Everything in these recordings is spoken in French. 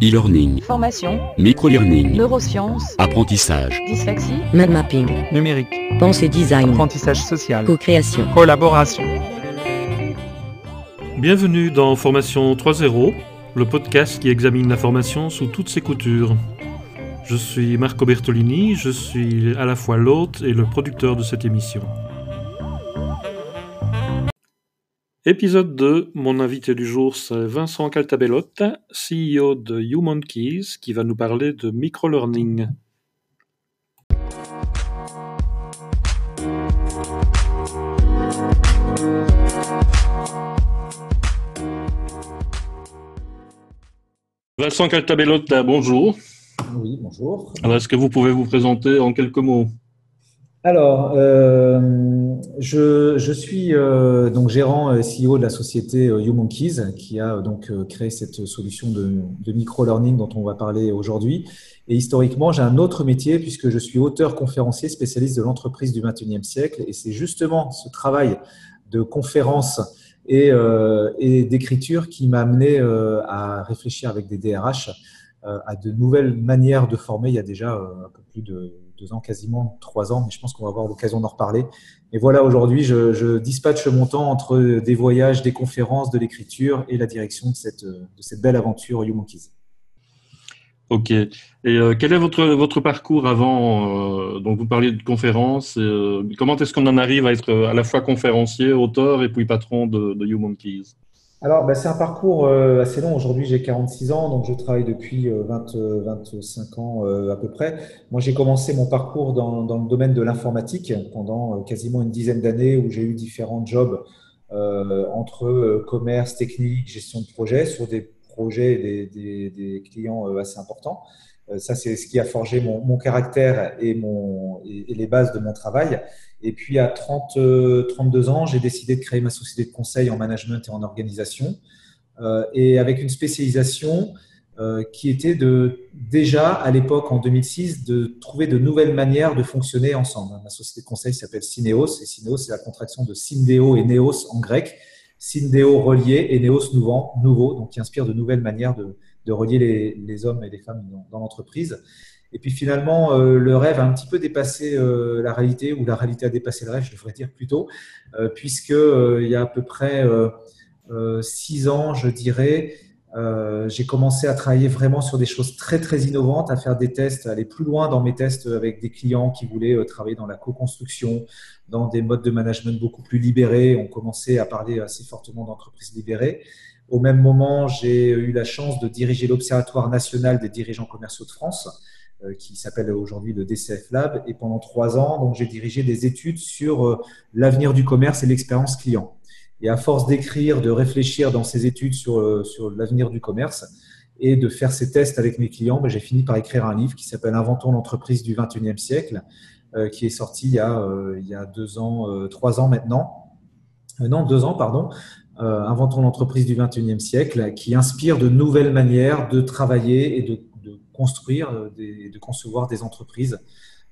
e-learning, Formation, micro-learning, neurosciences, apprentissage, dyslexie, Mind mapping, numérique, pensée design, apprentissage social, co-création. collaboration. Bienvenue dans Formation 3.0, le podcast qui examine la formation sous toutes ses coutures. Je suis Marco Bertolini, je suis à la fois l'hôte et le producteur de cette émission. Épisode 2, mon invité du jour c'est Vincent Caltabellotte, CEO de YouMonkeys, qui va nous parler de microlearning. Vincent Caltabellotte, bonjour. Oui, bonjour. Alors, est-ce que vous pouvez vous présenter en quelques mots? Alors, euh, je, je suis euh, donc gérant euh, CEO de la société euh, YouMonkeys qui a euh, donc euh, créé cette solution de, micro-learning dont on va parler aujourd'hui. Et historiquement, j'ai un autre métier puisque je suis auteur conférencier spécialiste de l'entreprise du 21e siècle. Et c'est justement ce travail de conférence et, et d'écriture qui m'a amené à réfléchir avec des DRH à de nouvelles manières de former. Il y a déjà un peu plus de deux ans, quasiment trois ans, mais je pense qu'on va avoir l'occasion d'en reparler. Et voilà, aujourd'hui, je, je dispatche mon temps entre des voyages, des conférences, de l'écriture et la direction de cette, de cette belle aventure YouMonkeys. Ok. Et euh, quel est votre, parcours avant euh, Donc, vous parliez de conférences. euh, comment est-ce qu'on en arrive à être à la fois conférencier, auteur et puis patron de, de YouMonkeys Alors, bah, c'est un parcours euh, assez long. Aujourd'hui, j'ai 46 ans, donc je travaille depuis euh, 20, euh, 25 ans euh, à peu près. Moi, j'ai commencé mon parcours dans, dans le domaine de l'informatique pendant quasiment une dizaine d'années où j'ai eu différents jobs euh, entre commerce, technique, gestion de projet sur des projets et des, des, des clients assez importants. Ça, c'est ce qui a forgé mon, mon caractère et, mon, et les bases de mon travail. Et puis, à 30, euh, 32 ans, j'ai décidé de créer ma société de conseil en management et en organisation. Euh, et avec une spécialisation euh, qui était de déjà à l'époque en 2006 de trouver de nouvelles manières de fonctionner ensemble. Ma société de conseil s'appelle Syneos et Syneos c'est la contraction de Syndeo et Neos en grec. Syndeo relié et Neos nouveau, donc qui inspire de nouvelles manières de, relier les, hommes et les femmes dans l'entreprise. Et puis finalement, euh, le rêve a un petit peu dépassé euh, la réalité, ou la réalité a dépassé le rêve, je devrais dire plutôt, euh, puisque euh, il y a à peu près six ans, je dirais, j'ai commencé à travailler vraiment sur des choses très très innovantes, à faire des tests, à aller plus loin dans mes tests avec des clients qui voulaient travailler dans la co-construction, dans des modes de management beaucoup plus libérés. On commençait à parler assez fortement d'entreprises libérées. Au même moment, j'ai eu la chance de diriger l'Observatoire national des dirigeants commerciaux de France, qui s'appelle aujourd'hui le DCF Lab. Et pendant trois ans, donc, j'ai dirigé des études sur euh, l'avenir du commerce et l'expérience client. Et à force d'écrire, de réfléchir dans ces études sur, euh, sur l'avenir du commerce et de faire ces tests avec mes clients, ben, j'ai fini par écrire un livre qui s'appelle Inventons l'entreprise du 21e siècle, euh, qui est sorti il y a, euh, il y a deux ans, euh, trois ans maintenant. Euh, non, deux ans, pardon. Euh, Inventons l'entreprise du 21e siècle, qui inspire de nouvelles manières de travailler et de, de construire, euh, des, de concevoir des entreprises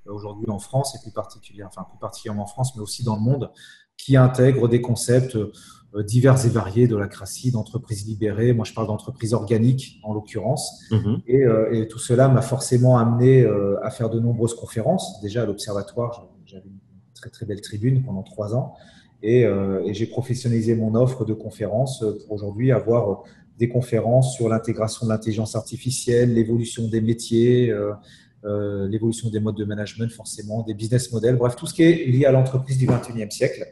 euh, aujourd'hui en France et plus particulièrement, enfin plus particulièrement en France, mais aussi dans le monde, qui intègrent des concepts euh, divers et variés de la cratie, d'entreprises libérées. Moi, je parle d'entreprises organiques en l'occurrence. Mhm. Et, et tout cela m'a forcément amené à faire de nombreuses conférences. Déjà à l'Observatoire, j'avais une très très belle tribune pendant trois ans. Et, et j'ai professionnalisé mon offre de conférences pour aujourd'hui avoir des conférences sur l'intégration de l'intelligence artificielle, l'évolution des métiers, euh, euh, l'évolution des modes de management forcément, des business models, bref, tout ce qui est lié à l'entreprise du 21e siècle.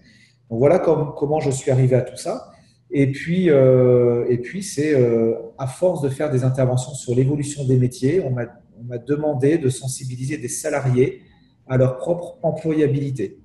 Donc voilà comme, comment je suis arrivé à tout ça. Et puis, euh, et puis c'est euh, à force de faire des interventions sur l'évolution des métiers, on m'a on m'a demandé de sensibiliser des salariés à leur propre employabilité.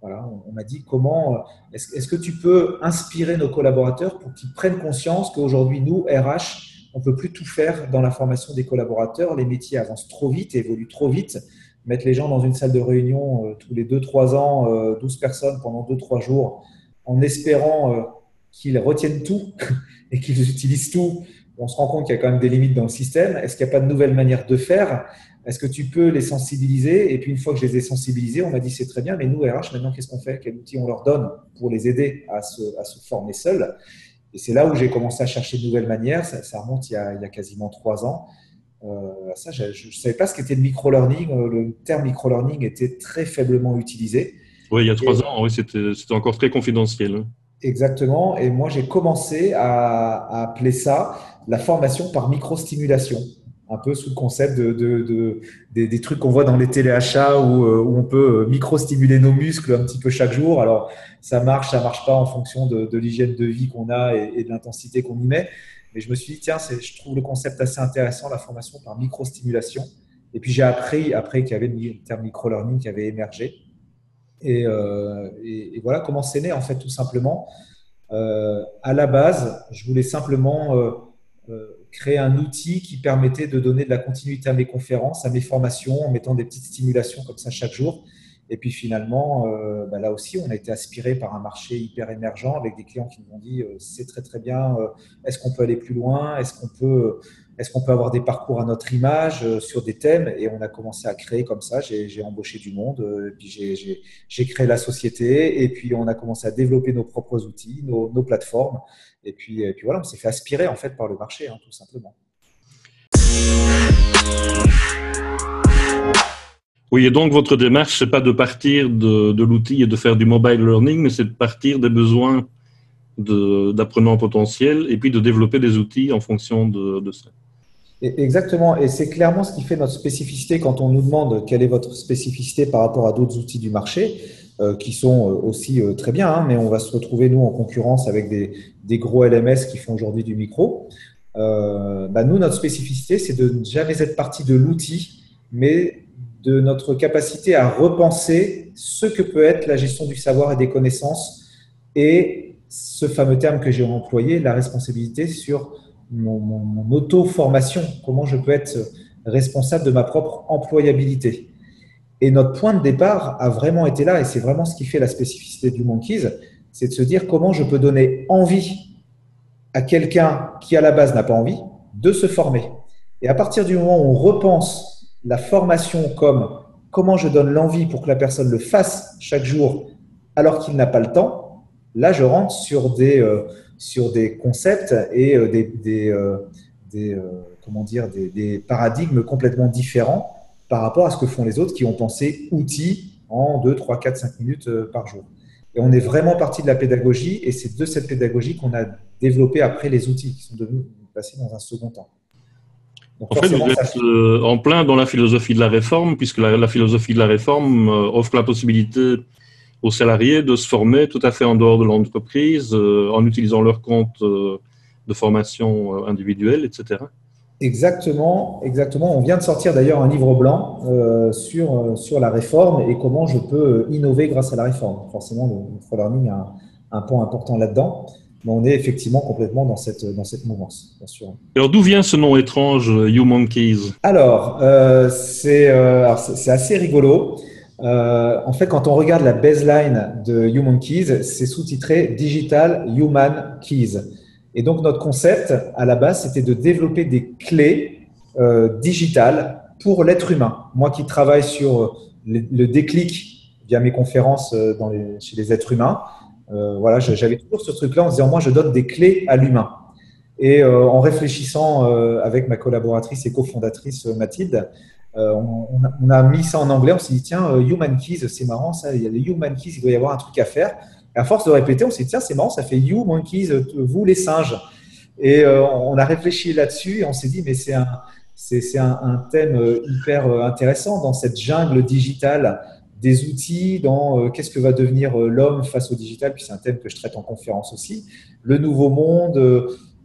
Voilà, on, m'a dit comment euh, est-ce que tu peux inspirer nos collaborateurs pour qu'ils prennent conscience qu'aujourd'hui nous RH on peut plus tout faire dans la formation des collaborateurs, les métiers avancent trop vite, évoluent trop vite. Mettre les gens dans une salle de réunion euh, tous les 2-3 ans, euh, 12 personnes pendant 2-3 jours, en espérant euh, qu'ils retiennent tout et qu'ils utilisent tout, on se rend compte qu'il y a quand même des limites dans le système. Est-ce qu'il n'y a pas de nouvelles manières de faire? Est-ce que tu peux les sensibiliser? Et puis une fois que je les ai sensibilisés, on m'a dit c'est très bien, mais nous, RH, maintenant, qu'est-ce qu'on fait? Quel outil on leur donne pour les aider à se, à se former seuls? Et c'est là où j'ai commencé à chercher de nouvelles manières. Ça, remonte il y, a, quasiment trois ans. ça, je ne savais pas ce qu'était le micro-learning. Le terme micro-learning était très faiblement utilisé. Oui, il y a trois ans, oui, c'était encore très confidentiel. Hein. Exactement. Et moi, j'ai commencé à, appeler ça la formation par microstimulation, un peu sous le concept de, des, trucs qu'on voit dans les téléachats où, euh, où on peut microstimuler nos muscles un petit peu chaque jour. Alors, ça marche, ça marche pas en fonction de, l'hygiène de vie qu'on a et, de l'intensité qu'on y met. Mais je me suis dit, tiens, je trouve le concept assez intéressant, la formation par microstimulation. Et puis, j'ai appris après qu'il y avait le terme micro-learning qui avait émergé. Euh, et, voilà comment c'est né, en fait, tout simplement. Euh, à la base, je voulais simplement euh, créer un outil qui permettait de donner de la continuité à mes conférences, à mes formations, en mettant des petites stimulations comme ça chaque jour. Et puis finalement, bah là aussi, on a été aspiré par un marché hyper émergent avec des clients qui nous ont dit c'est très très bien, est-ce qu'on peut aller plus loin, est-ce qu'on peut est-ce qu'on peut avoir des parcours à notre image euh, sur des thèmes? Et on a commencé à créer comme ça. J'ai embauché du monde, euh, puis j'ai créé la société, et puis on a commencé à développer nos propres outils, nos, plateformes. Et puis, voilà, on s'est fait aspirer en fait par le marché, hein, tout simplement. Oui, et donc votre démarche, c'est pas de partir de, l'outil et de faire du mobile learning, mais c'est de partir des besoins d'apprenants potentiels et puis de développer des outils en fonction de ça. Exactement, et c'est clairement ce qui fait notre spécificité quand on nous demande quelle est votre spécificité par rapport à d'autres outils du marché, euh, qui sont euh, aussi euh, très bien, hein, mais on va se retrouver, nous, en concurrence avec des, gros LMS qui font aujourd'hui du micro. Bah, nous, notre spécificité, c'est de ne jamais être parti de l'outil, mais de notre capacité à repenser ce que peut être la gestion du savoir et des connaissances et ce fameux terme que j'ai employé, la responsabilité sur mon, auto-formation, comment je peux être responsable de ma propre employabilité. Et notre point de départ a vraiment été là, et c'est vraiment ce qui fait la spécificité du Monkeys, c'est de se dire comment je peux donner envie à quelqu'un qui à la base n'a pas envie de se former. Et à partir du moment où on repense la formation comme comment je donne l'envie pour que la personne le fasse chaque jour alors qu'il n'a pas le temps, là je rentre sur des, euh, sur des concepts et euh, des, euh, euh, comment dire, des, paradigmes complètement différents par rapport à ce que font les autres qui ont pensé outils en 2, 3, 4, 5 minutes par jour. Et on est vraiment parti de la pédagogie et c'est de cette pédagogie qu'on a développé après les outils qui sont devenus passés dans un second temps. en fait, vous êtes en plein dans la philosophie de la réforme, puisque la philosophie de la réforme offre la possibilité aux salariés de se former tout à fait en dehors de l'entreprise, euh, en utilisant leur compte euh, de formation euh, individuelle, etc. Exactement, exactement. On vient de sortir d'ailleurs un livre blanc sur, sur la réforme et comment je peux innover grâce à la réforme. Forcément, le micro-learning a un, un point important là-dedans. Mais on est effectivement complètement dans cette, dans cette mouvance, bien sûr. Alors, d'où vient ce nom étrange, You Monkeys? Alors, c'est assez rigolo. Euh, en fait, quand on regarde la baseline de Human Keys, c'est sous-titré Digital Human Keys. Et donc, notre concept, à la base, c'était de développer des clés euh, digitales pour l'être humain. Moi qui travaille sur le, déclic via mes conférences euh, chez les êtres humains, voilà, j'avais toujours ce truc-là en disant, moi, je donne des clés à l'humain. Et en réfléchissant avec ma collaboratrice et cofondatrice Mathilde, euh, on, a, mis ça en anglais, on s'est dit, tiens, euh, Human Keys, c'est marrant, ça, il y a les Human Keys, il doit y avoir un truc à faire. Et à force de répéter, on s'est dit, tiens, c'est marrant, ça fait You Monkeys, euh, vous les singes. Et on a réfléchi là-dessus et on s'est dit, mais c'est un, c'est, un, thème hyper intéressant dans cette jungle digitale des outils, dans qu'est-ce que va devenir l'homme face au digital, puis c'est un thème que je traite en conférence aussi, le nouveau monde,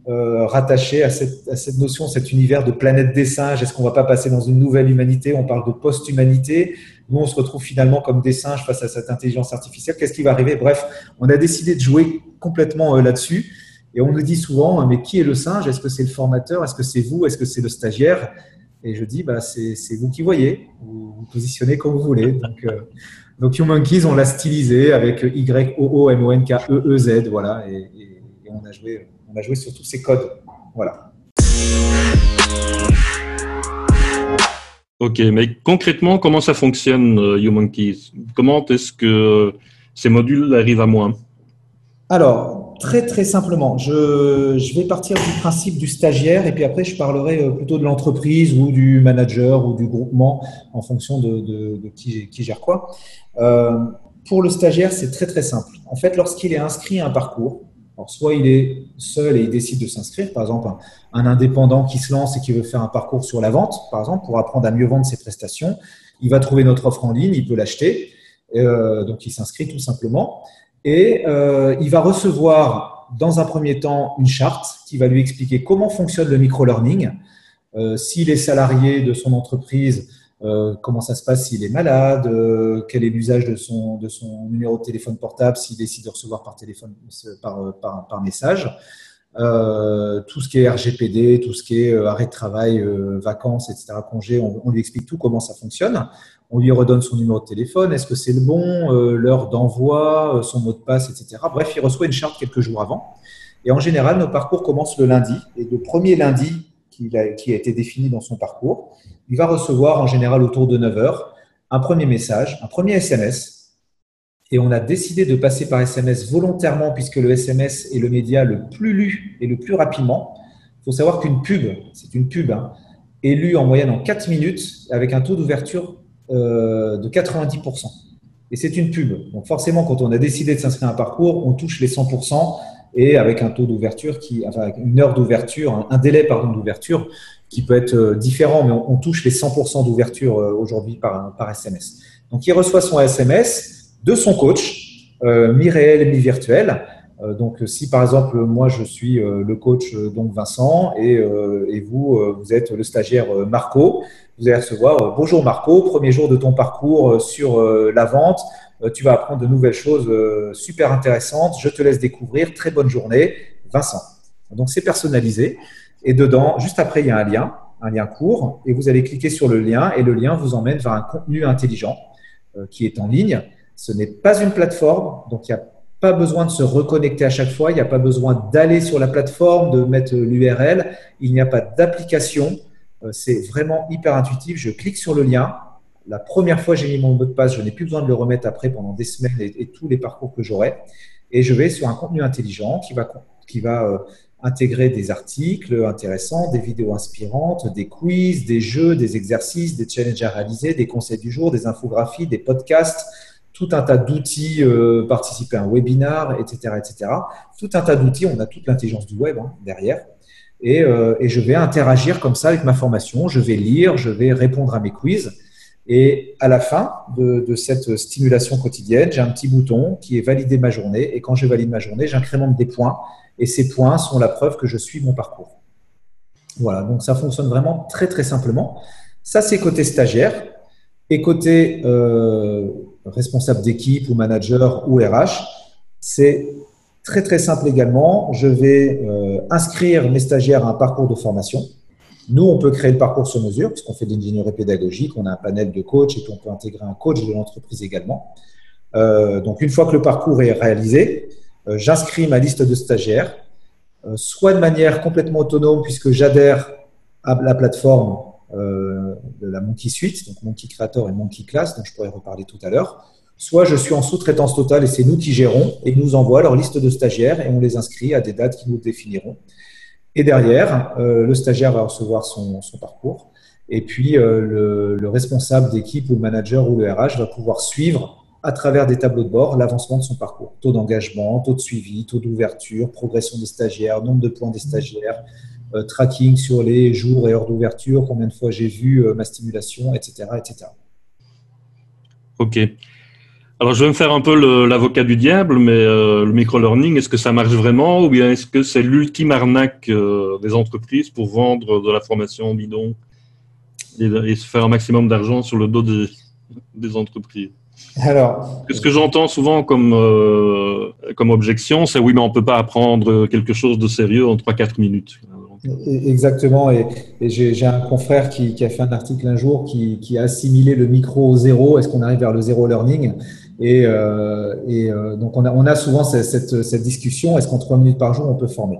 euh, rattaché à cette, notion, cet univers de planète des singes. Est-ce qu'on va pas passer dans une nouvelle humanité? On parle de post-humanité. Nous, on se retrouve finalement comme des singes face à cette intelligence artificielle. Qu'est-ce qui va arriver? Bref, on a décidé de jouer complètement euh, là-dessus. Et on nous dit souvent, mais qui est le singe? Est-ce que c'est le formateur? Est-ce que c'est vous? Est-ce que c'est le stagiaire? Et je dis, bah, c'est vous qui voyez. Vous vous positionnez comme vous voulez. Donc, euh, Human on l'a stylisé avec Y-O-O-M-O-N-K-E-E-Z. Voilà. Et, on a joué on a joué sur tous ces codes. Voilà. Ok, mais concrètement, comment ça fonctionne, euh, YouMonkeys? Comment est-ce que ces modules arrivent à moi? Alors, très très simplement, je, je, vais partir du principe du stagiaire et puis après je parlerai euh, plutôt de l'entreprise ou du manager ou du groupement en fonction de, de, de qui, qui, gère quoi. Euh, pour le stagiaire, c'est très très simple. En fait, lorsqu'il est inscrit à un parcours, alors soit il est seul et il décide de s'inscrire, par exemple un, indépendant qui se lance et qui veut faire un parcours sur la vente, par exemple, pour apprendre à mieux vendre ses prestations, il va trouver notre offre en ligne, il peut l'acheter, euh, donc il s'inscrit tout simplement. Et euh, il va recevoir dans un premier temps une charte qui va lui expliquer comment fonctionne le micro-learning, euh, s'il est salarié de son entreprise, euh, comment ça se passe s'il est malade, euh, quel est l'usage de son, de son numéro de téléphone portable s'il décide de recevoir par téléphone, par, par, par message. Euh, tout ce qui est RGPD, tout ce qui est arrêt de travail, vacances, etc., congés, on, on, lui explique tout comment ça fonctionne on lui redonne son numéro de téléphone, est-ce que c'est le bon, euh, l'heure d'envoi, euh, son mot de passe, etc. Bref, il reçoit une charte quelques jours avant. Et en général, nos parcours commencent le lundi. Et le premier lundi qui a, qui a été défini dans son parcours, il va recevoir en général autour de 9 heures un premier message, un premier SMS. Et on a décidé de passer par SMS volontairement puisque le SMS est le média le plus lu et le plus rapidement. Il faut savoir qu'une pub, c'est une pub, hein, est lue en moyenne en 4 minutes avec un taux d'ouverture euh, de 90%. Et c'est une pub. Donc forcément, quand on a décidé de s'inscrire à un parcours, on touche les 100% et avec un taux d'ouverture qui, enfin, une heure d'ouverture, un délai pardon d'ouverture qui peut être euh, différent, mais on, touche les 100% d'ouverture euh, aujourd'hui par, SMS. Donc il reçoit son SMS de son coach, euh, mi-réel, mi-virtuel. donc si par exemple moi je suis le coach donc Vincent et, et vous vous êtes le stagiaire Marco, vous allez recevoir euh, Bonjour Marco, premier jour de ton parcours euh, sur euh, la vente. Tu vas apprendre de nouvelles choses super intéressantes. Je te laisse découvrir. Très bonne journée, Vincent. Donc c'est personnalisé. Et dedans, juste après, il y a un lien, un lien court, et vous allez cliquer sur le lien, et le lien vous emmène vers un contenu intelligent qui est en ligne. Ce n'est pas une plateforme, donc il n'y a pas besoin de se reconnecter à chaque fois, il n'y a pas besoin d'aller sur la plateforme, de mettre l'URL, il n'y a pas d'application, euh, c'est vraiment hyper intuitif. Je clique sur le lien. La première fois, j'ai mis mon mot de passe. Je n'ai plus besoin de le remettre après pendant des semaines et, tous les parcours que j'aurai. Et je vais sur un contenu intelligent qui va, qui va euh, intégrer des articles intéressants, des vidéos inspirantes, des quiz, des jeux, des exercices, des challenges à réaliser, des conseils du jour, des infographies, des podcasts, tout un tas d'outils, euh, participer à un webinar, etc., etc. Tout un tas d'outils. On a toute l'intelligence du web hein, derrière. Euh, et, je vais interagir comme ça avec ma formation. Je vais lire, je vais répondre à mes quiz. Et à la fin de, cette stimulation quotidienne, j'ai un petit bouton qui est valider ma journée. Et quand je valide ma journée, j'incrémente des points. Et ces points sont la preuve que je suis mon parcours. Voilà, donc ça fonctionne vraiment très très simplement. Ça, c'est côté stagiaire. Et côté euh, responsable d'équipe ou manager ou RH, c'est Très très simple également, je vais euh, inscrire mes stagiaires à un parcours de formation. Nous, on peut créer le parcours sur mesure, puisqu'on fait de l'ingénierie pédagogique, on a un panel de coachs et puis on peut intégrer un coach de l'entreprise également. Euh, donc, une fois que le parcours est réalisé, euh, j'inscris ma liste de stagiaires, soit de manière complètement autonome, puisque j'adhère à la plateforme de la Monkey Suite, donc Monkey Creator et Monkey Class, dont je pourrais reparler tout à l'heure, soit je suis en sous-traitance totale et c'est nous qui gérons et nous envoient leur liste de stagiaires et on les inscrit à des dates qui nous définiront. Et derrière, euh, le stagiaire va recevoir son, parcours et puis euh, le, responsable d'équipe ou le manager ou le RH va pouvoir suivre à travers des tableaux de bord l'avancement de son parcours. Taux d'engagement, taux de suivi, taux d'ouverture, progression des stagiaires, nombre de points des stagiaires, euh, tracking sur les jours et heures d'ouverture, combien de fois j'ai vu ma stimulation, etc., etc. Ok. Alors, je vais me faire un peu l'avocat du diable, mais euh, le micro-learning, est-ce que ça marche vraiment ou bien est-ce que c'est l'ultime arnaque euh, des entreprises pour vendre de la formation bidon et, se faire un maximum d'argent sur le dos des, entreprises? Alors, ce que j'entends souvent comme, euh, comme objection, c'est oui, mais on ne peut pas apprendre quelque chose de sérieux en 3-4 minutes. Exactement, et, j'ai un confrère qui, a fait un article un jour qui, qui a assimilé le micro au zéro. Est-ce qu'on arrive vers le zéro learning? Et, euh, et euh, donc, on a, on a souvent cette, cette, cette discussion, est-ce qu'en trois minutes par jour, on peut former?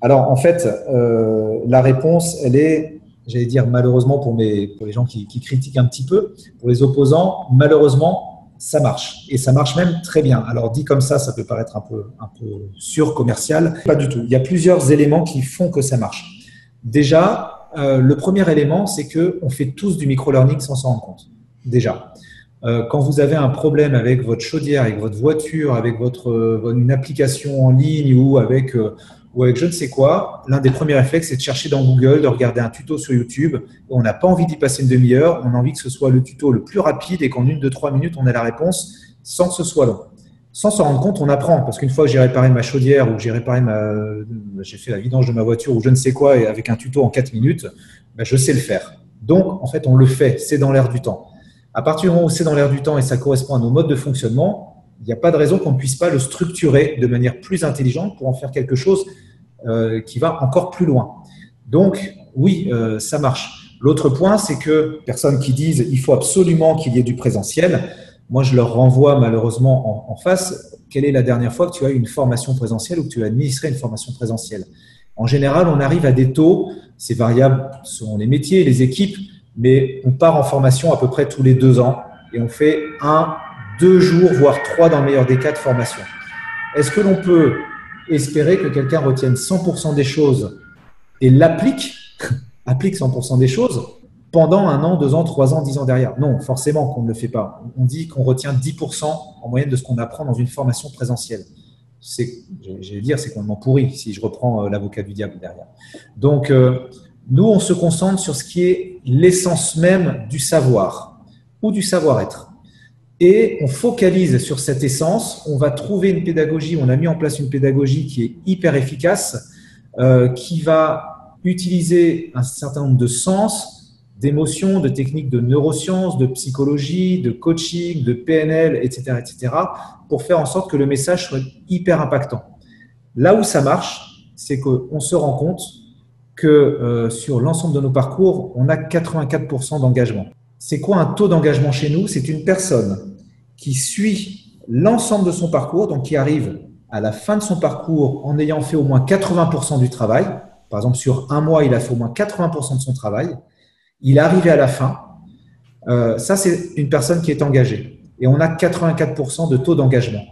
Alors, en fait, euh, la réponse, elle est, j'allais dire malheureusement pour, mes, pour les gens qui, qui, critiquent un petit peu, pour les opposants, malheureusement, ça marche. Et ça marche même très bien. Alors dit comme ça, ça peut paraître un peu, un peu sur-commercial. Pas du tout. Il y a plusieurs éléments qui font que ça marche. Déjà, euh, le premier élément, c'est qu'on fait tous du micro-learning sans s'en rendre compte. Déjà. Euh, quand vous avez un problème avec votre chaudière, avec votre voiture, avec votre, euh, une application en ligne ou avec ou avec je ne sais quoi, l'un des premiers réflexes, c'est de chercher dans Google, de regarder un tuto sur YouTube. On n'a pas envie d'y passer une demi-heure, on a envie que ce soit le tuto le plus rapide et qu'en une, deux, trois minutes, on ait la réponse sans que ce soit long. Sans s'en rendre compte, on apprend. Parce qu'une fois que j'ai réparé ma chaudière ou j'ai réparé ma, j'ai fait la vidange de ma voiture ou je ne sais quoi, et avec un tuto en quatre minutes, ben je sais le faire. Donc, en fait, on le fait. C'est dans l'air du temps. À partir du moment où c'est dans l'air du temps et ça correspond à nos modes de fonctionnement, il n'y a pas de raison qu'on ne puisse pas le structurer de manière plus intelligente pour en faire quelque chose euh, qui va encore plus loin. Donc, oui, euh, ça marche. L'autre point, c'est que personnes qui disent il faut absolument qu'il y ait du présentiel, moi, je leur renvoie malheureusement en, face, quelle est la dernière fois que tu as eu une formation présentielle ou que tu as administré une formation présentielle? En général, on arrive à des taux, c'est variable selon les métiers, les équipes, mais on part en formation à peu près tous les deux ans et on fait un, deux jours, voire trois dans le meilleur des cas de formation. Est-ce que l'on peut espérer que quelqu'un retienne 100% des choses et l'applique, applique 100% des choses pendant un an, deux ans, trois ans, dix ans derrière? Non, forcément qu'on ne le fait pas. On dit qu'on retient 10% en moyenne de ce qu'on apprend dans une formation présentielle. C'est, vais dire, c'est complètement pourri si je reprends euh, l'avocat du diable derrière. Donc, euh, nous, on se concentre sur ce qui est l'essence même du savoir ou du savoir-être et on focalise sur cette essence. On va trouver une pédagogie, on a mis en place une pédagogie qui est hyper efficace, euh, qui va utiliser un certain nombre de sens, d'émotions, de techniques de neurosciences, de psychologie, de coaching, de PNL, etc., etc., pour faire en sorte que le message soit hyper impactant. Là où ça marche, c'est qu'on se rend compte que euh, sur l'ensemble de nos parcours, on a 84% d'engagement. C'est quoi un taux d'engagement chez nous? C'est une personne qui suit l'ensemble de son parcours, donc qui arrive à la fin de son parcours en ayant fait au moins 80% du travail. Par exemple, sur un mois, il a fait au moins 80% de son travail. Il est arrivé à la fin. Euh, ça, c'est une personne qui est engagée. Et on a 84% de taux d'engagement,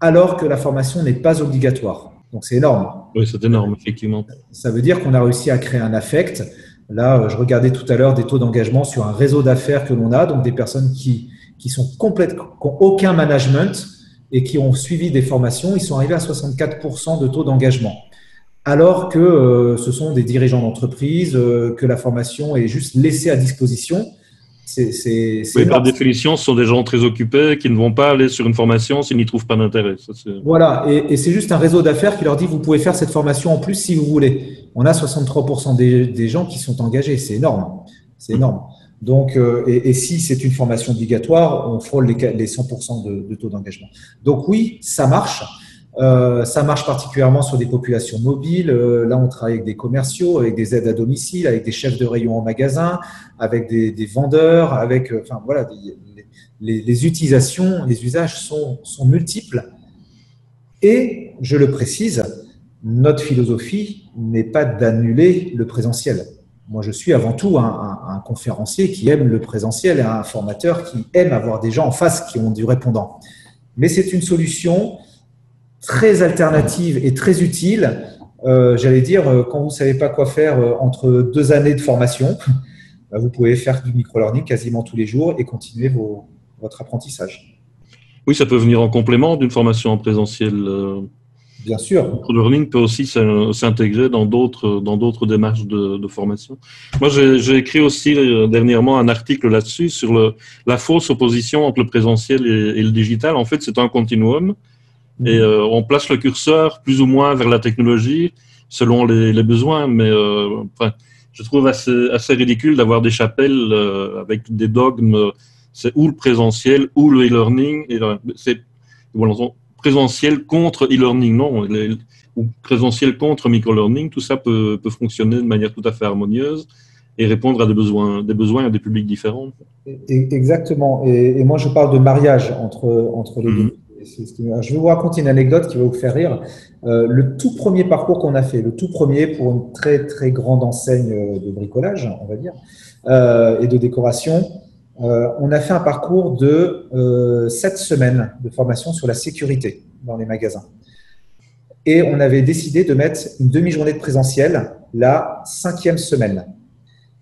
alors que la formation n'est pas obligatoire. Donc, c'est énorme. Oui, c'est énorme, effectivement. Ça veut dire qu'on a réussi à créer un affect. Là, euh, je regardais tout à l'heure des taux d'engagement sur un réseau d'affaires que l'on a, donc des personnes qui, qui sont complètes, qui n'ont aucun management et qui ont suivi des formations, ils sont arrivés à 64% de taux d'engagement. Alors que euh, ce sont des dirigeants d'entreprise, euh, que la formation est juste laissée à disposition. C'est, oui, par définition, ce sont des gens très occupés qui ne vont pas aller sur une formation s'ils n'y trouvent pas d'intérêt. voilà, et, c'est juste un réseau d'affaires qui leur dit vous pouvez faire cette formation en plus si vous voulez. On a 63% des, des, gens qui sont engagés, c'est énorme. C'est énorme. Donc, euh, et, si c'est une formation obligatoire, on frôle les, 100% de, taux d'engagement. Donc oui, ça marche. Euh, ça marche particulièrement sur des populations mobiles. Euh, là, on travaille avec des commerciaux, avec des aides à domicile, avec des chefs de rayon en magasin, avec des, vendeurs, avec, enfin voilà, les, utilisations, les usages sont, sont multiples. Et je le précise, notre philosophie n'est pas d'annuler le présentiel. Moi, je suis avant tout un, conférencier qui aime le présentiel et un formateur qui aime avoir des gens en face qui ont du répondant. Mais c'est une solution très alternative et très utile. Euh, j'allais dire, euh, quand vous ne savez pas quoi faire euh, entre deux années de formation, bah, vous pouvez faire du micro-learning quasiment tous les jours et continuer votre apprentissage. Oui, ça peut venir en complément d'une formation en présentiel. Bien sûr. Le learning peut aussi s'intégrer dans d'autres dans d'autres démarches de, formation. Moi, j'ai écrit aussi dernièrement un article là-dessus sur le, la fausse opposition entre le présentiel et, le digital. En fait, c'est un continuum. Et euh, on place le curseur plus ou moins vers la technologie selon les, besoins. Mais euh, enfin, je trouve assez, assez ridicule d'avoir des chapelles avec des dogmes. C'est ou le présentiel ou le e-learning. C'est présentiel contre e-learning, non, ou présentiel contre micro-learning, tout ça peut, peut, fonctionner de manière tout à fait harmonieuse et répondre à des besoins, des besoins à des publics différents. Exactement. Et, moi, je parle de mariage entre, entre les deux. Je vais vous raconter une anecdote qui va vous faire rire. Euh, le tout premier parcours qu'on a fait, le tout premier pour une très très grande enseigne de bricolage, on va dire, euh, et de décoration, on a fait un parcours de sept semaines de formation sur la sécurité dans les magasins. Et on avait décidé de mettre une demi-journée de présentiel la cinquième semaine.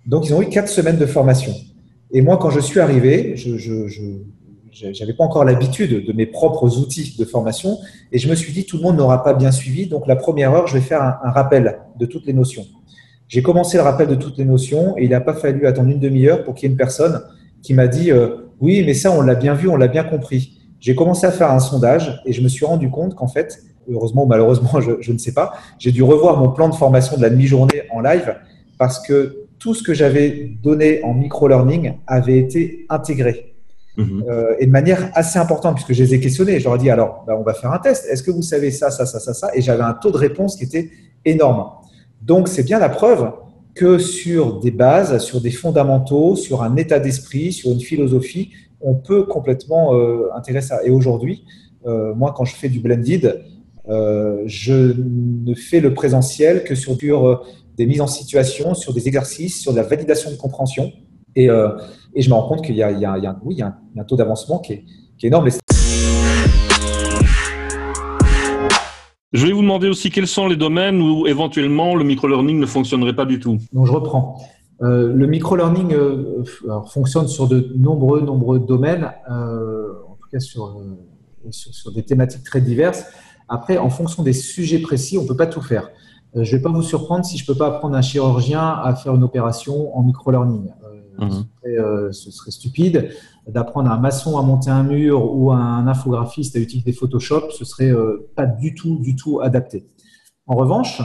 Donc, ils ont eu quatre semaines de formation. Et moi, quand je suis arrivé, je, n'avais pas encore l'habitude de mes propres outils de formation et je me suis dit tout le monde n'aura pas bien suivi. Donc, la première heure, je vais faire un, rappel de toutes les notions. J'ai commencé le rappel de toutes les notions et il n'a pas fallu attendre une demi-heure pour qu'il y ait une personne qui m'a dit euh, Oui, mais ça, on l'a bien vu, on l'a bien compris. J'ai commencé à faire un sondage et je me suis rendu compte qu'en fait, heureusement ou malheureusement, je, ne sais pas, j'ai dû revoir mon plan de formation de la demi-journée en live parce que tout ce que j'avais donné en micro-learning avait été intégré. Mhm. Euh, et de manière assez importante, puisque je les ai questionnés. Je leur ai dit alors, ben, on va faire un test. Est-ce que vous savez ça, ça, ça, ça, ça? Et j'avais un taux de réponse qui était énorme. Donc, c'est bien la preuve que sur des bases, sur des fondamentaux, sur un état d'esprit, sur une philosophie, on peut complètement euh, intégrer ça. Et aujourd'hui, euh, moi, quand je fais du blended, euh, je ne fais le présentiel que sur des mises en situation, sur des exercices, sur de la validation de compréhension. Et, et je me rends compte qu'il y, a, oui, il y a un, taux d'avancement qui est, qui est énorme. Je vais vous demander aussi quels sont les domaines où éventuellement le micro-learning ne fonctionnerait pas du tout. Donc je reprends. Euh, le micro-learning euh, fonctionne sur de nombreux, nombreux domaines, euh, en tout cas sur, sur, des thématiques très diverses. Après, en fonction des sujets précis, on ne peut pas tout faire. je ne vais pas vous surprendre si je ne peux pas apprendre un chirurgien à faire une opération en micro-learning. Mhm. ce, serait, stupide. D'apprendre un maçon à monter un mur ou un infographiste à utiliser Photoshop, ce serait pas du tout, du tout adapté. En revanche,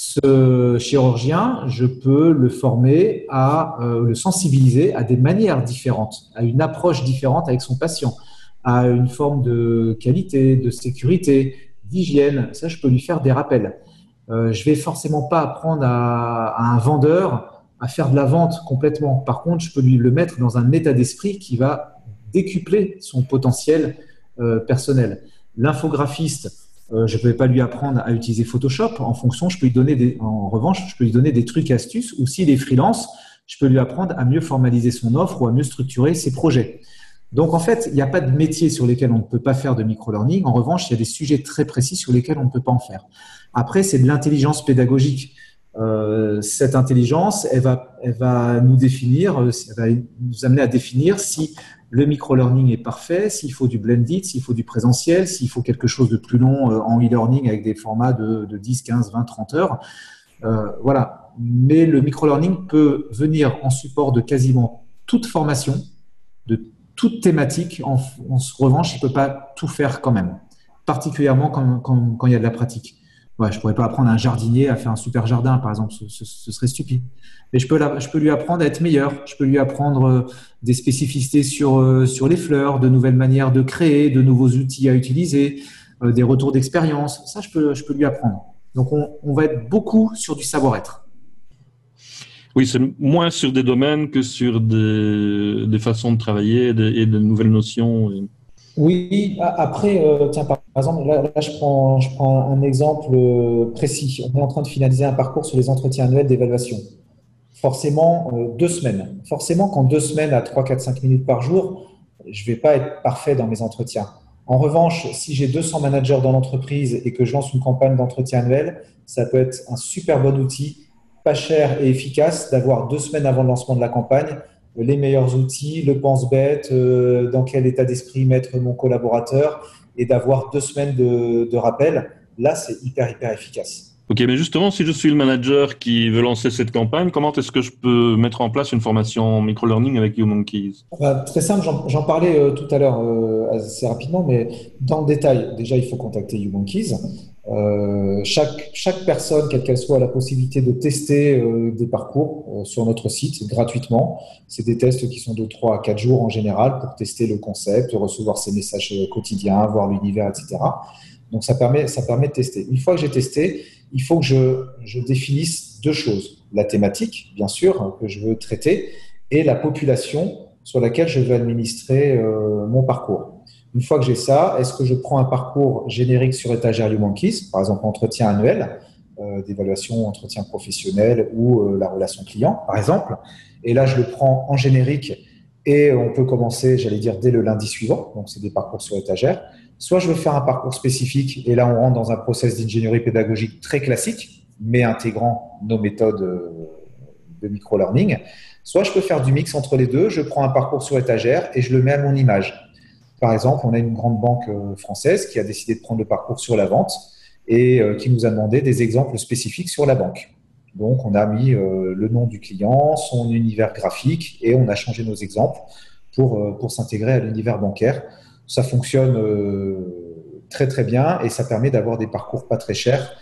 ce chirurgien, je peux le former à euh, le sensibiliser à des manières différentes, à une approche différente avec son patient, à une forme de qualité, de sécurité, d'hygiène. Ça, je peux lui faire des rappels. Euh, je vais forcément pas apprendre à, un vendeur à faire de la vente complètement. Par contre, je peux lui le mettre dans un état d'esprit qui va décupler son potentiel euh, personnel. L'infographiste, euh, je ne peux pas lui apprendre à utiliser Photoshop. En fonction, je peux lui donner en revanche, je peux lui donner des trucs astuces. Ou s'il est freelance, je peux lui apprendre à mieux formaliser son offre ou à mieux structurer ses projets. Donc en fait, il n'y a pas de métier sur lesquels on ne peut pas faire de micro-learning. En revanche, il y a des sujets très précis sur lesquels on ne peut pas en faire. Après, c'est de l'intelligence pédagogique. Euh, cette intelligence, elle va, nous définir, euh, elle va nous amener à définir si le micro-learning est parfait, s'il faut du blended, s'il faut du présentiel, s'il faut quelque chose de plus long euh, en e-learning avec des formats de, 10, 15, 20, 30 heures. Voilà. Mais le micro-learning peut venir en support de quasiment toute formation, de toute thématique. En, revanche, il ne peut pas tout faire quand même, particulièrement quand il y a de la pratique ouais, je pourrais pas apprendre un jardinier à faire un super jardin, par exemple, ce, serait stupide. Mais je peux, je peux lui apprendre à être meilleur. Je peux lui apprendre euh, des spécificités sur, euh, sur les fleurs, de nouvelles manières de créer, de nouveaux outils à utiliser, euh, des retours d'expérience. Ça, je peux, je peux lui apprendre. Donc, on, on va être beaucoup sur du savoir-être. Oui, c'est moins sur des domaines que sur des, des façons de travailler et de, nouvelles notions. Oui, après, euh, tiens, par exemple, là, je, prends, je prends un exemple euh, précis. On est en train de finaliser un parcours sur les entretiens annuels d'évaluation. Forcément, euh, deux semaines. Forcément, qu'en deux semaines à 3, 4, 5 minutes par jour, je ne vais pas être parfait dans mes entretiens. En revanche, si j'ai 200 managers dans l'entreprise et que je lance une campagne d'entretien annuel, ça peut être un super bon outil, pas cher et efficace, d'avoir deux semaines avant le lancement de la campagne les meilleurs outils, le pense-bête, euh, dans quel état d'esprit mettre mon collaborateur et d'avoir deux semaines de, rappel. Là, c'est hyper, hyper efficace. Ok, mais justement, si je suis le manager qui veut lancer cette campagne, comment est-ce que je peux mettre en place une formation micro-learning avec YouMonkeys? Très simple, j'en parlais euh, tout à l'heure euh, assez rapidement, mais dans le détail, déjà, il faut contacter YouMonkeys. Euh, chaque, chaque personne, quelle qu'elle soit, a la possibilité de tester des parcours sur notre site gratuitement. C'est des tests qui sont de 3 à 4 jours en général pour tester le concept, recevoir ses messages quotidiens, voir l'univers, etc. Donc ça permet, ça permet de tester. Une fois que j'ai testé, il faut que je, définisse deux choses. La thématique, bien sûr, que je veux traiter, et la population sur laquelle je veux administrer mon parcours. Une fois que j'ai ça, est-ce que je prends un parcours générique sur étagère YouMonkeys, par exemple entretien annuel, euh, d'évaluation, entretien professionnel ou euh, la relation client, par exemple, et là je le prends en générique et on peut commencer, j'allais dire, dès le lundi suivant. Donc, c'est des parcours sur étagère. Soit je veux faire un parcours spécifique et là, on rentre dans un process d'ingénierie pédagogique très classique, mais intégrant nos méthodes euh, de micro-learning. Soit je peux faire du mix entre les deux. Je prends un parcours sur étagère et je le mets à mon image. Par exemple, on a une grande banque euh, française qui a décidé de prendre le parcours sur la vente et euh, qui nous a demandé des exemples spécifiques sur la banque. Donc, on a mis le nom du client, son univers graphique et on a changé nos exemples pour, pour s'intégrer à l'univers bancaire. Ça fonctionne très très bien et ça permet d'avoir des parcours pas très chers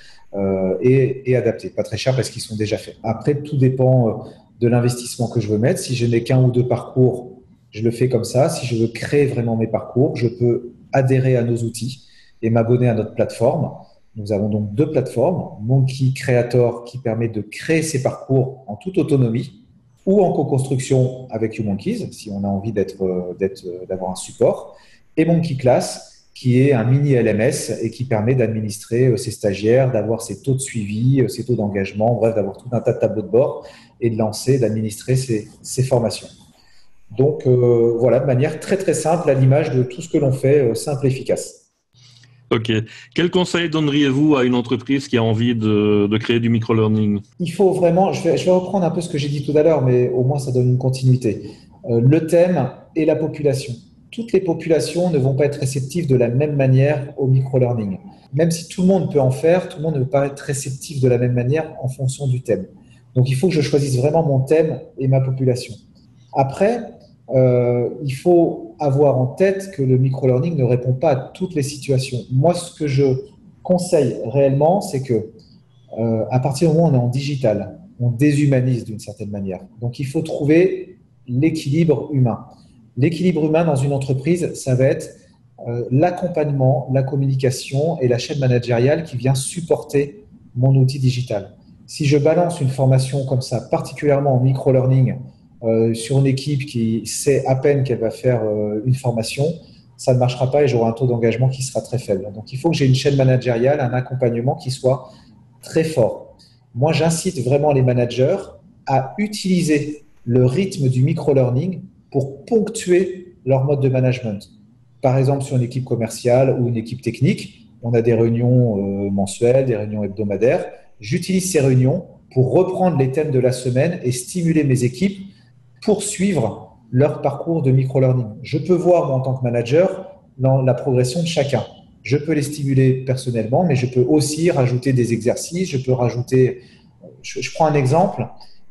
et, et, adaptés. Pas très chers parce qu'ils sont déjà faits. Après, tout dépend de l'investissement que je veux mettre. Si je n'ai qu'un ou deux parcours, je le fais comme ça. Si je veux créer vraiment mes parcours, je peux adhérer à nos outils et m'abonner à notre plateforme. Nous avons donc deux plateformes, Monkey Creator qui permet de créer ses parcours en toute autonomie ou en co-construction avec YouMonkeys si on a envie d'avoir un support, et Monkey Class qui est un mini LMS et qui permet d'administrer euh, ses stagiaires, d'avoir ses taux de suivi, euh, ses taux d'engagement, bref, d'avoir tout un tas de tableaux de bord et de lancer, d'administrer ses, formations. Donc euh, voilà, de manière très très simple, à l'image de tout ce que l'on fait, simple et efficace. Ok. Quel conseil donneriez-vous à une entreprise qui a envie de, créer du micro-learning? Il faut vraiment, je vais, reprendre un peu ce que j'ai dit tout à l'heure, mais au moins ça donne une continuité. Euh, le thème et la population. Toutes les populations ne vont pas être réceptives de la même manière au micro-learning. Même si tout le monde peut en faire, tout le monde ne peut pas être réceptif de la même manière en fonction du thème. Donc il faut que je choisisse vraiment mon thème et ma population. Après, euh, il faut avoir en tête que le micro-learning ne répond pas à toutes les situations. Moi, ce que je conseille réellement, c'est que euh, à partir du moment où on est en digital, on déshumanise d'une certaine manière. Donc, il faut trouver l'équilibre humain. L'équilibre humain dans une entreprise, ça va être euh, l'accompagnement, la communication et la chaîne managériale qui vient supporter mon outil digital. Si je balance une formation comme ça, particulièrement en micro-learning, euh, sur une équipe qui sait à peine qu'elle va faire euh, une formation, ça ne marchera pas et j'aurai un taux d'engagement qui sera très faible. Donc il faut que j'ai une chaîne managériale, un accompagnement qui soit très fort. Moi, j'incite vraiment les managers à utiliser le rythme du micro-learning pour ponctuer leur mode de management. Par exemple, sur une équipe commerciale ou une équipe technique, on a des réunions euh, mensuelles, des réunions hebdomadaires. J'utilise ces réunions pour reprendre les thèmes de la semaine et stimuler mes équipes poursuivre leur parcours de micro-learning. Je peux voir, moi, en tant que manager, la progression de chacun. Je peux les stimuler personnellement, mais je peux aussi rajouter des exercices. Je peux rajouter. Je, prends un exemple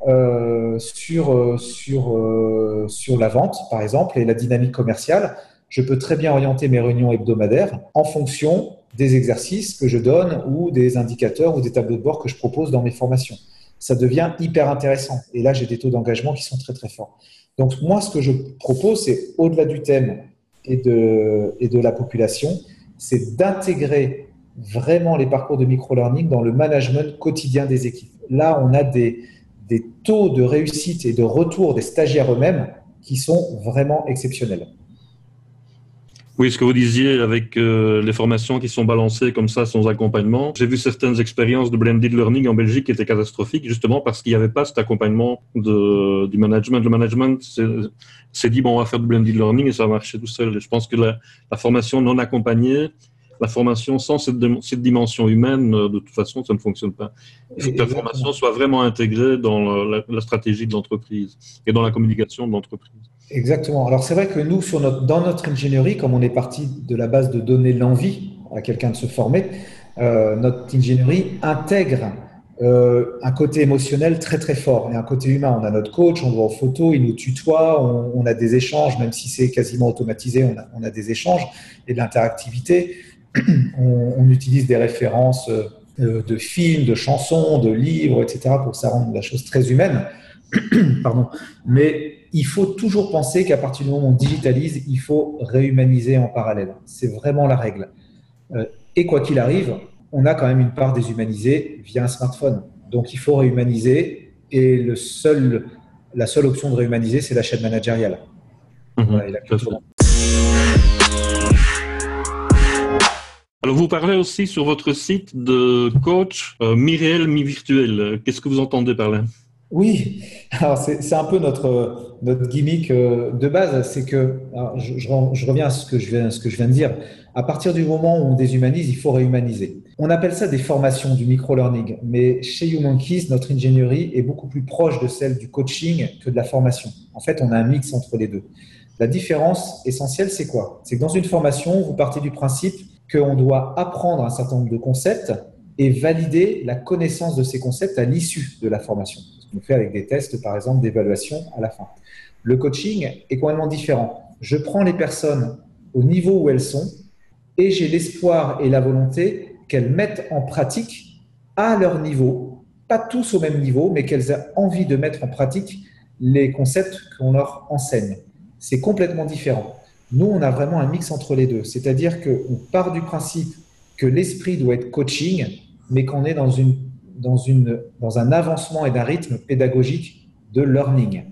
euh, sur, euh, sur, euh, sur la vente, par exemple, et la dynamique commerciale. Je peux très bien orienter mes réunions hebdomadaires en fonction des exercices que je donne ou des indicateurs ou des tableaux de bord que je propose dans mes formations ça devient hyper intéressant. Et là, j'ai des taux d'engagement qui sont très, très forts. Donc, moi, ce que je propose, c'est au-delà du thème et de, et de la population, c'est d'intégrer vraiment les parcours de micro-learning dans le management quotidien des équipes. Là, on a des, des taux de réussite et de retour des stagiaires eux-mêmes qui sont vraiment exceptionnels. Oui, ce que vous disiez avec euh, les formations qui sont balancées comme ça sans accompagnement. J'ai vu certaines expériences de blended learning en Belgique qui étaient catastrophiques justement parce qu'il n'y avait pas cet accompagnement du management. Le management s'est dit bon, on va faire du blended learning et ça va marcher tout seul. Et je pense que la formation non accompagnée, la formation sans cette, cette, dimension humaine, euh, de toute façon, ça ne fonctionne pas. Il faut que la formation soit vraiment intégrée dans la, la stratégie de l'entreprise et dans la communication de l'entreprise. Exactement. Alors c'est vrai que nous, sur notre, dans notre ingénierie, comme on est parti de la base de donner l'envie à quelqu'un de se former, euh, notre ingénierie intègre euh, un côté émotionnel très très fort et un côté humain. On a notre coach, on voit en photo, il nous tutoie, on, on a des échanges, même si c'est quasiment automatisé, on a, on a, des échanges et de l'interactivité. On, on, utilise des références euh, de films, de chansons, de livres, etc. pour que ça rende la chose très humaine. Pardon. Mais il faut toujours penser qu'à partir du moment où on digitalise, il faut réhumaniser en parallèle. C'est vraiment la règle. Euh, et quoi qu'il arrive, on a quand même une part déshumanisée via un smartphone. Donc il faut réhumaniser et le seul, la seule option de réhumaniser, c'est la chaîne managériale. Mhm. Alors, vous parlez aussi sur votre site de coach euh, mi-réel, mi-virtuel. Qu'est-ce que vous entendez par là? Oui, alors c'est un peu notre, notre gimmick euh, de base, c'est que, je, reviens à ce que, je viens, ce que je viens de dire, à partir du moment où on déshumanise, il faut réhumaniser. On appelle ça des formations, du micro-learning, mais chez YouMonkeys, notre ingénierie est beaucoup plus proche de celle du coaching que de la formation. En fait, on a un mix entre les deux. La différence essentielle, c'est quoi? C'est que dans une formation, vous partez du principe qu'on doit apprendre un certain nombre de concepts et valider la connaissance de ces concepts à l'issue de la formation. Ce qu'on fait avec des tests, par exemple, d'évaluation à la fin. Le coaching est complètement différent. Je prends les personnes au niveau où elles sont et j'ai l'espoir et la volonté qu'elles mettent en pratique à leur niveau, pas tous au même niveau, mais qu'elles aient envie de mettre en pratique les concepts qu'on leur enseigne c'est complètement différent. Nous, on a vraiment un mix entre les deux. C'est-à-dire qu'on part du principe que l'esprit doit être coaching, mais qu'on est dans, une, dans, une, dans un avancement et d'un rythme pédagogique de learning.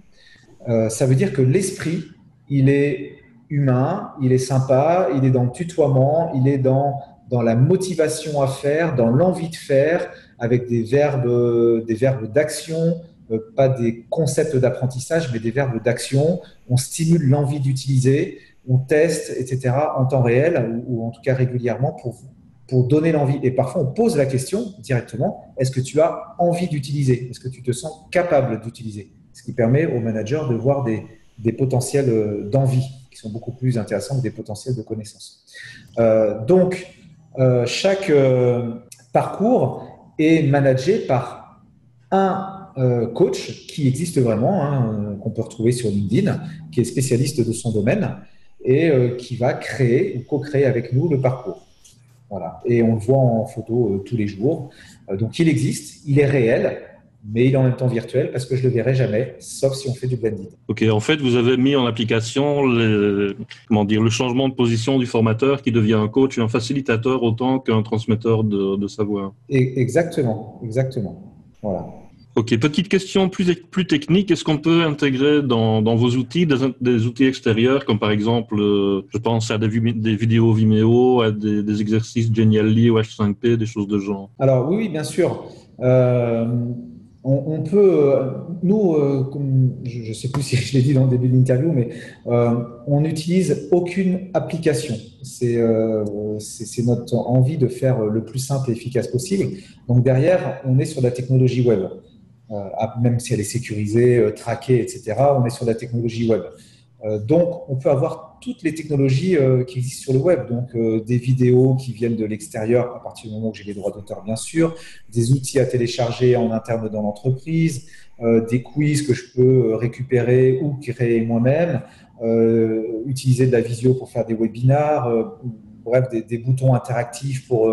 Euh, ça veut dire que l'esprit, il est humain, il est sympa, il est dans le tutoiement, il est dans, dans la motivation à faire, dans l'envie de faire, avec des verbes, des verbes d'action, euh, pas des concepts d'apprentissage, mais des verbes d'action. On stimule l'envie d'utiliser, on teste, etc., en temps réel ou, en tout cas régulièrement pour, pour donner l'envie. Et parfois, on pose la question directement est-ce que tu as envie d'utiliser? Est-ce que tu te sens capable d'utiliser? Ce qui permet au manager de voir des, des potentiels euh, d'envie qui sont beaucoup plus intéressants que des potentiels de connaissances. Euh, donc, chaque parcours est managé par un euh, coach qui existe vraiment, hein, euh, qu'on peut retrouver sur LinkedIn, qui est spécialiste de son domaine et euh, qui va créer ou co-créer avec nous le parcours. Voilà. Et on le voit en photo tous les jours. donc il existe, il est réel, mais il est en même temps virtuel parce que je le verrai jamais, sauf si on fait du blended. Ok, en fait, vous avez mis en application comment dire, le changement de position du formateur qui devient un coach et un facilitateur autant qu'un transmetteur de, de savoir. exactement, exactement. Voilà. Ok, petite question plus, plus technique. Est-ce qu'on peut intégrer dans, dans vos outils des, outils extérieurs, comme par exemple, euh, je pense à des, vidéos Vimeo, à des, exercices Genially ou H5P, des choses de genre? Alors oui, bien sûr. Euh, on, peut, euh, nous, je ne sais plus si je l'ai dit dans le début de l'interview, mais on n'utilise aucune application. C'est notre envie de faire le plus simple et efficace possible. Donc derrière, on est sur la technologie web. Euh, même si elle est sécurisée, euh, traquée, etc. On est sur la technologie web. Euh, donc, on peut avoir toutes les technologies qui existent sur le web. Donc, des vidéos qui viennent de l'extérieur à partir du moment où j'ai les droits d'auteur, bien sûr, des outils à télécharger en interne dans l'entreprise, des quiz que je peux récupérer ou créer moi-même, utiliser de la visio pour faire des webinars, bref, des, boutons interactifs pour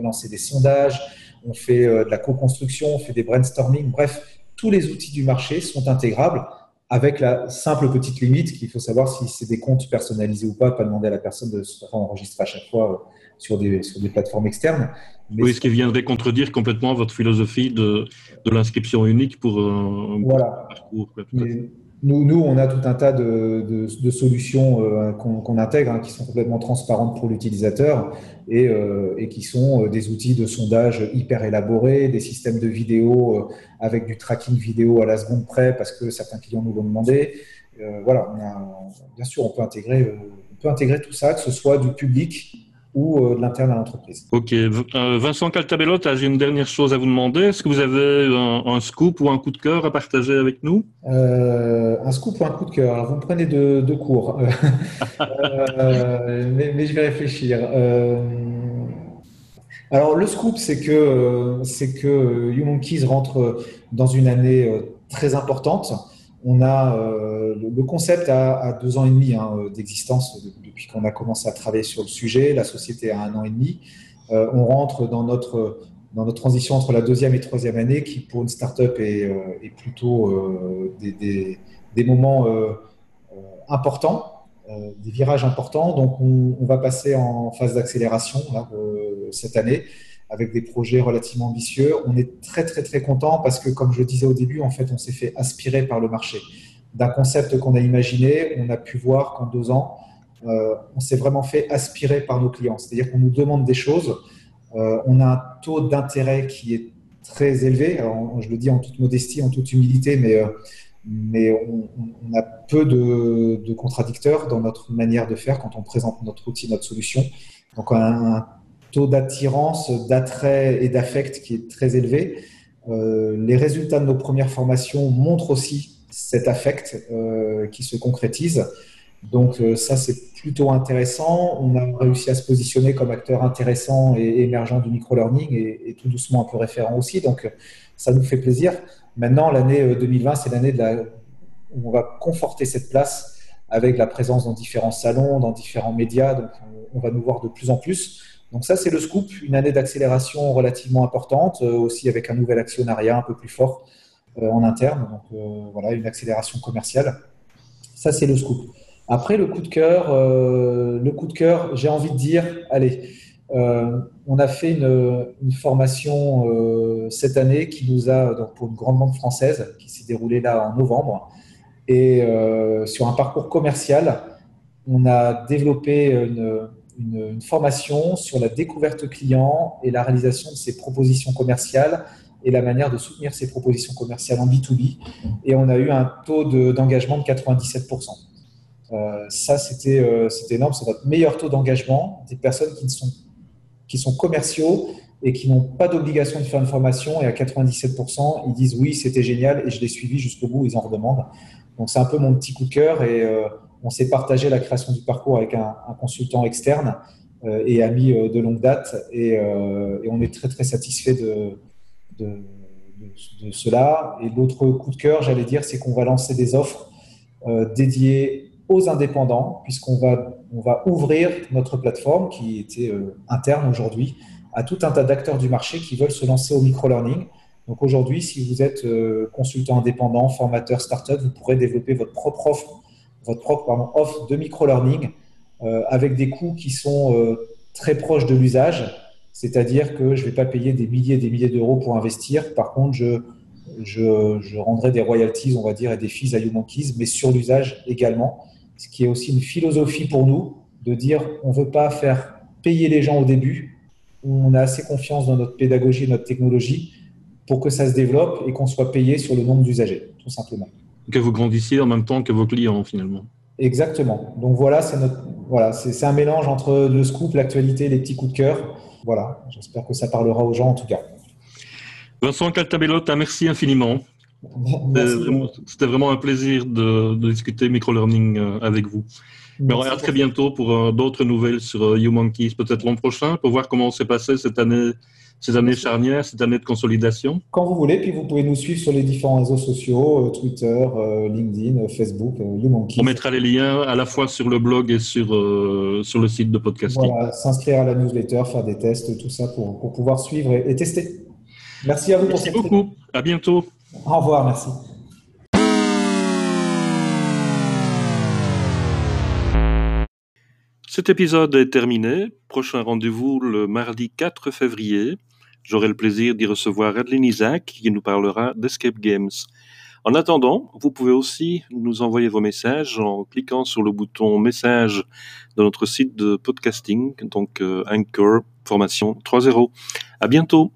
lancer des sondages on fait euh, de la co-construction, on fait des brainstorming, bref, tous les outils du marché sont intégrables avec la simple petite limite qu'il faut savoir si c'est des comptes personnalisés ou pas, pas demander à la personne de se enregistrer à chaque fois euh, sur des, sur des plateformes externes. oui, ce qui viendrait contredire complètement votre philosophie de, de l'inscription unique pour un, voilà. parcours. Nous, on a tout un tas de, solutions euh, qu'on intègre, hein, qui sont complètement transparentes pour l'utilisateur et, euh, qui sont euh, des outils de sondage hyper élaborés, des systèmes de vidéo avec du tracking vidéo à la seconde près, parce que certains clients nous l'ont demandé. voilà, bien sûr, on peut, intégrer, on peut intégrer tout ça, que ce soit du public ou euh, de l'interne à l'entreprise. Ok. Euh, Vincent Caltabello, j'ai une dernière chose à vous demander. Est-ce que vous avez un, scoop ou un coup de cœur à partager avec nous? Euh, Un scoop ou un coup de cœur Alors, vous me prenez de, de cours. mais, mais, je vais réfléchir. alors, le scoop, c'est que, c'est que YouMonkeys rentre dans une année très importante. On a le concept a, deux ans et demi hein, d'existence depuis qu'on a commencé à travailler sur le sujet. La société a un an et demi. Euh, on rentre dans notre, transition entre la deuxième et troisième année, qui pour une start-up est, euh, est plutôt euh, des, des, moments importants, des virages importants. Donc on, va passer en phase d'accélération cette année avec des projets relativement ambitieux. On est très très très content parce que, comme je le disais au début, en fait, on s'est fait aspirer par le marché. D'un concept qu'on a imaginé, on a pu voir qu'en deux ans, euh, on s'est vraiment fait aspirer par nos clients. C'est-à-dire qu'on nous demande des choses, euh, on a un taux d'intérêt qui est très élevé. Je le dis en toute modestie, en toute humilité, mais, mais on, a peu de, de, contradicteurs dans notre manière de faire quand on présente notre outil, notre solution. Donc, un, taux d'attirance, d'attrait et d'affect qui est très élevé. Euh, les résultats de nos premières formations montrent aussi cet affect euh, qui se concrétise. Donc euh, ça, c'est plutôt intéressant. On a réussi à se positionner comme acteur intéressant et émergent du micro-learning et, tout doucement un peu référent aussi. Donc ça nous fait plaisir. Maintenant, l'année 2020, c'est l'année où on va conforter cette place avec la présence dans différents salons, dans différents médias. Donc on va nous voir de plus en plus. Donc ça, c'est le scoop, une année d'accélération relativement importante, euh, aussi avec un nouvel actionnariat un peu plus fort euh, en interne. Donc euh, voilà, une accélération commerciale. Ça, c'est le scoop. Après, le coup de cœur, le coup de cœur, j'ai envie de dire, allez, on a fait une, formation cette année qui nous a, donc pour une grande banque française, qui s'est déroulée là en novembre, et sur un parcours commercial, on a développé une, une, formation sur la découverte client et la réalisation de ses propositions commerciales et la manière de soutenir ces propositions commerciales en B2B. Et on a eu un taux d'engagement de, 97%. Euh, ça, euh, c'était énorme. C'est notre meilleur taux d'engagement des personnes qui sont, qui sont commerciaux et qui n'ont pas d'obligation de faire une formation. Et à 97%, ils disent oui, c'était génial et je l'ai suivi jusqu'au bout, ils en redemandent. Donc, c'est un peu mon petit coup de cœur. Et euh, on s'est partagé la création du parcours avec un, consultant externe euh, et ami euh, de longue date euh, et, on est très très satisfait de, de, cela. Et l'autre coup de cœur, j'allais dire, c'est qu'on va lancer des offres dédiées aux indépendants puisqu'on va, ouvrir notre plateforme qui était interne aujourd'hui à tout un tas d'acteurs du marché qui veulent se lancer au micro-learning. Donc aujourd'hui, si vous êtes consultant indépendant, formateur, startup, vous pourrez développer votre propre offre votre propre offre de micro-learning euh, avec des coûts qui sont euh, très proches de l'usage. C'est-à-dire que je ne vais pas payer des milliers et des milliers d'euros pour investir. Par contre, je, je, rendrai des royalties, on va dire, et des fees à YouMonkeys, mais sur l'usage également. Ce qui est aussi une philosophie pour nous de dire on ne veut pas faire payer les gens au début. On a assez confiance dans notre pédagogie et notre technologie pour que ça se développe et qu'on soit payé sur le nombre d'usagers, tout simplement que vous grandissiez en même temps que vos clients finalement. Exactement. Donc voilà, c'est notre voilà, c'est un mélange entre le scoop, l'actualité, les petits coups de cœur. Voilà, j'espère que ça parlera aux gens en tout cas. Vincent Caltabellotta, merci infiniment. C'était vraiment un plaisir de, discuter micro-learning euh, avec vous. Mais on à très bientôt pour euh, d'autres nouvelles sur YouMonkeys, euh, peut-être l'an prochain, pour voir comment s'est passé cette année ces années charnières, cette année de consolidation Quand vous voulez, puis vous pouvez nous suivre sur les différents réseaux sociaux, euh, Twitter, euh, LinkedIn, euh, Facebook, YouMonkey. On mettra les liens à la fois sur le blog et sur, sur le site de podcasting. Voilà, s'inscrire à la newsletter, faire des tests, tout ça pour, pour pouvoir suivre et, tester. Merci à vous merci pour beaucoup. À bientôt. Au revoir, merci. Cet épisode est terminé. Prochain rendez-vous le mardi 4 février. J'aurai le plaisir d'y recevoir Adeline Isaac qui nous parlera d'Escape Games. En attendant, vous pouvez aussi nous envoyer vos messages en cliquant sur le bouton message de notre site de podcasting, donc euh, Anchor Formation 3.0. À bientôt!